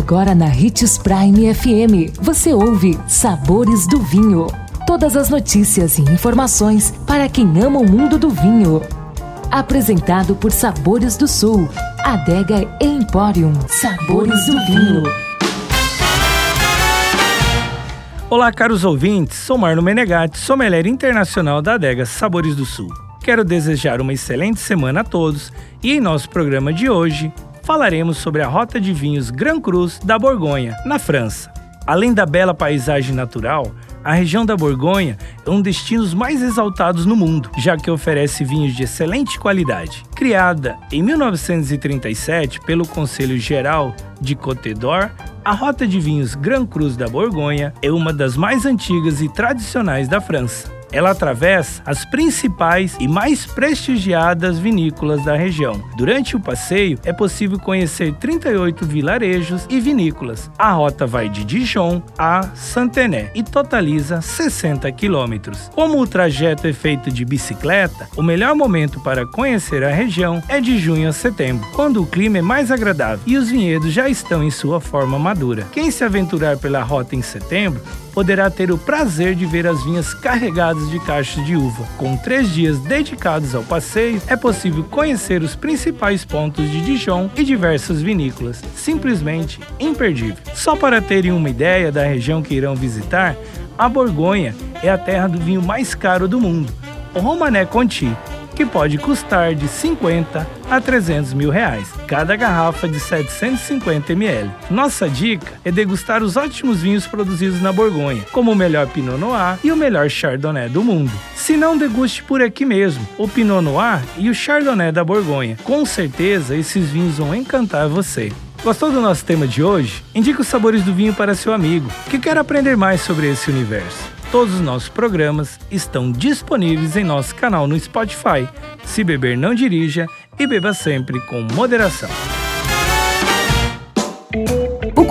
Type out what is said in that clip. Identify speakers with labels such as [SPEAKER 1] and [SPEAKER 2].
[SPEAKER 1] Agora na Ritz Prime FM, você ouve Sabores do Vinho. Todas as notícias e informações para quem ama o mundo do vinho. Apresentado por Sabores do Sul, Adega Emporium. Sabores do Vinho.
[SPEAKER 2] Olá, caros ouvintes. Sou Marno Menegatti, sommelier internacional da Adega Sabores do Sul. Quero desejar uma excelente semana a todos e em nosso programa de hoje falaremos sobre a rota de vinhos Grand Cruz da Borgonha, na França. Além da bela paisagem natural, a região da Borgonha é um destinos mais exaltados no mundo, já que oferece vinhos de excelente qualidade. Criada em 1937 pelo Conselho Geral de Côte d'Or, a rota de vinhos Grand Cruz da Borgonha é uma das mais antigas e tradicionais da França. Ela atravessa as principais e mais prestigiadas vinícolas da região. Durante o passeio, é possível conhecer 38 vilarejos e vinícolas. A rota vai de Dijon a Santené e totaliza 60 quilômetros. Como o trajeto é feito de bicicleta, o melhor momento para conhecer a região é de junho a setembro, quando o clima é mais agradável e os vinhedos já estão em sua forma madura. Quem se aventurar pela rota em setembro poderá ter o prazer de ver as vinhas carregadas de caixas de uva. Com três dias dedicados ao passeio, é possível conhecer os principais pontos de Dijon e diversas vinícolas. Simplesmente imperdível. Só para terem uma ideia da região que irão visitar, a Borgonha é a terra do vinho mais caro do mundo, o Romané Conti, que pode custar de 50 a 300 mil reais, cada garrafa de 750 ml. Nossa dica é degustar os ótimos vinhos produzidos na Borgonha, como o melhor Pinot Noir e o melhor Chardonnay do mundo. Se não, deguste por aqui mesmo o Pinot Noir e o Chardonnay da Borgonha. Com certeza, esses vinhos vão encantar você. Gostou do nosso tema de hoje? Indique os sabores do vinho para seu amigo que quer aprender mais sobre esse universo. Todos os nossos programas estão disponíveis em nosso canal no Spotify. Se beber, não dirija e beba sempre com moderação